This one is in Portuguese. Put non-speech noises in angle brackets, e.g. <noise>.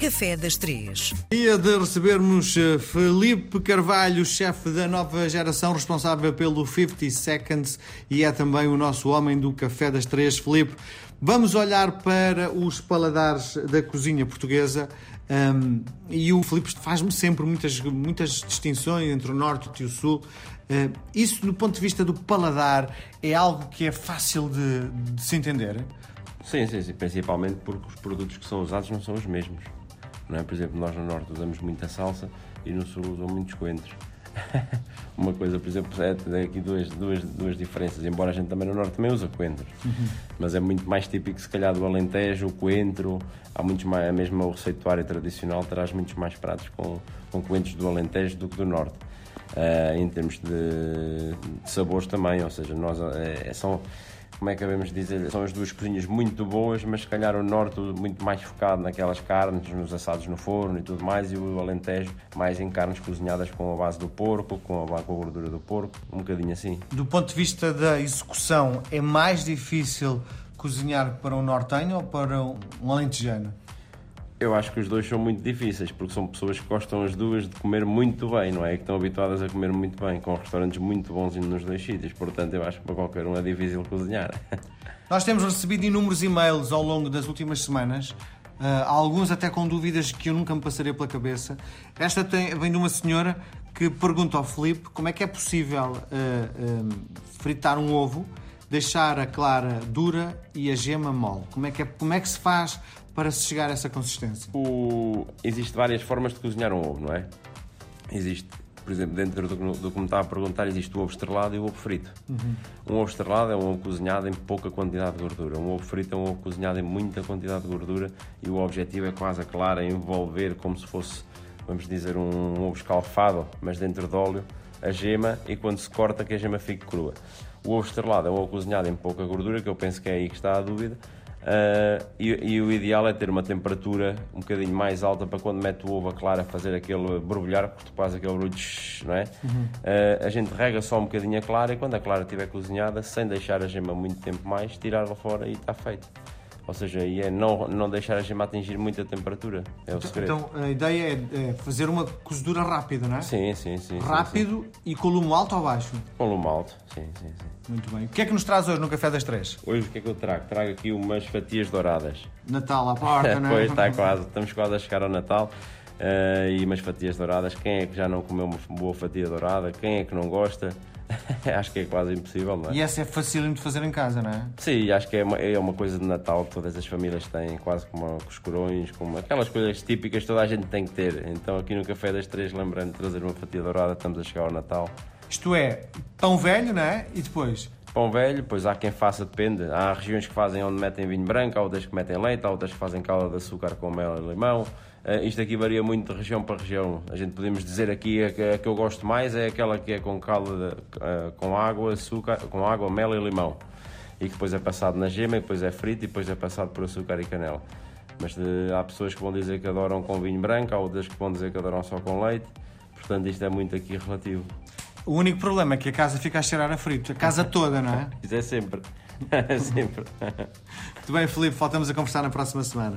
Café das Três. Dia de recebermos eh, Felipe Carvalho, chefe da nova geração, responsável pelo 50 Seconds e é também o nosso homem do Café das Três. Felipe, vamos olhar para os paladares da cozinha portuguesa. Um, e o Filipe faz-me sempre muitas, muitas distinções entre o norte e o sul. Uh, isso, do ponto de vista do paladar, é algo que é fácil de, de se entender? Sim, sim, sim, principalmente porque os produtos que são usados não são os mesmos. Não é? Por exemplo, nós no Norte usamos muita salsa e no Sul usam muitos coentros. <laughs> Uma coisa, por exemplo, é, tem aqui duas, duas, duas diferenças, embora a gente também no Norte também usa coentros, uhum. mas é muito mais típico, se calhar, do Alentejo, o coentro, há muitos mais, a mesma o receituário tradicional traz muitos mais pratos com, com coentros do Alentejo do que do Norte. Uh, em termos de, de, sabores também, ou seja, nós é, são como é que devemos dizer, são as duas cozinhas muito boas, mas se calhar o norte muito mais focado naquelas carnes, nos assados no forno e tudo mais, e o Alentejo mais em carnes cozinhadas com a base do porco, com a, com a gordura do porco, um bocadinho assim. Do ponto de vista da execução, é mais difícil cozinhar para um nortenho ou para um alentejano? Eu acho que os dois são muito difíceis, porque são pessoas que gostam as duas de comer muito bem, não é? Que estão habituadas a comer muito bem, com restaurantes muito bons nos dois sítios. Portanto, eu acho que para qualquer um é difícil cozinhar. <laughs> Nós temos recebido inúmeros e-mails ao longo das últimas semanas, uh, alguns até com dúvidas que eu nunca me passaria pela cabeça. Esta tem, vem de uma senhora que pergunta ao Felipe como é que é possível uh, fritar um ovo, deixar a clara dura e a gema mole. Como é que, é, como é que se faz para se chegar a essa consistência? O... Existem várias formas de cozinhar um ovo, não é? Existe, por exemplo, dentro do, do que me estava a perguntar, existe o ovo estrelado e o ovo frito. Uhum. Um ovo estrelado é um ovo cozinhado em pouca quantidade de gordura. Um ovo frito é um ovo cozinhado em muita quantidade de gordura e o objetivo é quase a clara envolver como se fosse, vamos dizer, um, um ovo escalfado, mas dentro de óleo, a gema e quando se corta que a gema fique crua. O ovo estrelado é um ovo cozinhado em pouca gordura, que eu penso que é aí que está a dúvida Uh, e, e, o ideal é ter uma temperatura um bocadinho mais alta para quando mete o ovo a clara fazer aquele borbulhar, porque tu faz aquele barulho, não é? Uhum. Uh, a gente rega só um bocadinho a clara e quando a clara estiver cozinhada, sem deixar a gema muito tempo mais, tirá-la fora e está feito. Ou seja, e é não, não deixar a gema atingir muita temperatura. É o então, segredo. Então a ideia é, é fazer uma cozedura rápida, não é? Sim, sim, sim. Rápido sim, sim. e com lume alto ou baixo? Com lume alto, sim, sim, sim. Muito bem. O que é que nos traz hoje no Café das Três? Hoje o que é que eu trago? Trago aqui umas fatias douradas. Natal à porta, <laughs> não é? pois, está quase. Estamos quase a chegar ao Natal. Uh, e umas fatias douradas. Quem é que já não comeu uma boa fatia dourada? Quem é que não gosta? <laughs> acho que é quase impossível, não é? E essa é facílimo de fazer em casa, não é? Sim, acho que é uma, é uma coisa de Natal que todas as famílias têm, quase como os corões, como aquelas coisas típicas que toda a gente tem que ter. Então aqui no Café das Três, lembrando de trazer uma fatia dourada, estamos a chegar ao Natal. Isto é, pão velho, não é? E depois? Pão velho, pois há quem faça, depende. Há regiões que fazem onde metem vinho branco, há outras que metem leite, há outras que fazem calda de açúcar com mel e limão. Uh, isto aqui varia muito de região para região. A gente podemos dizer aqui a que, a que eu gosto mais é aquela que é com calda, de, uh, com água, açúcar, com água, mel e limão. E que depois é passado na gema, e depois é frito e depois é passado por açúcar e canela. Mas uh, há pessoas que vão dizer que adoram com vinho branco, há outras que vão dizer que adoram só com leite. Portanto, isto é muito aqui relativo. O único problema é que a casa fica a cheirar a frito, a casa toda, não é? Isso é sempre. <laughs> É sempre. Muito bem, Felipe, voltamos a conversar na próxima semana.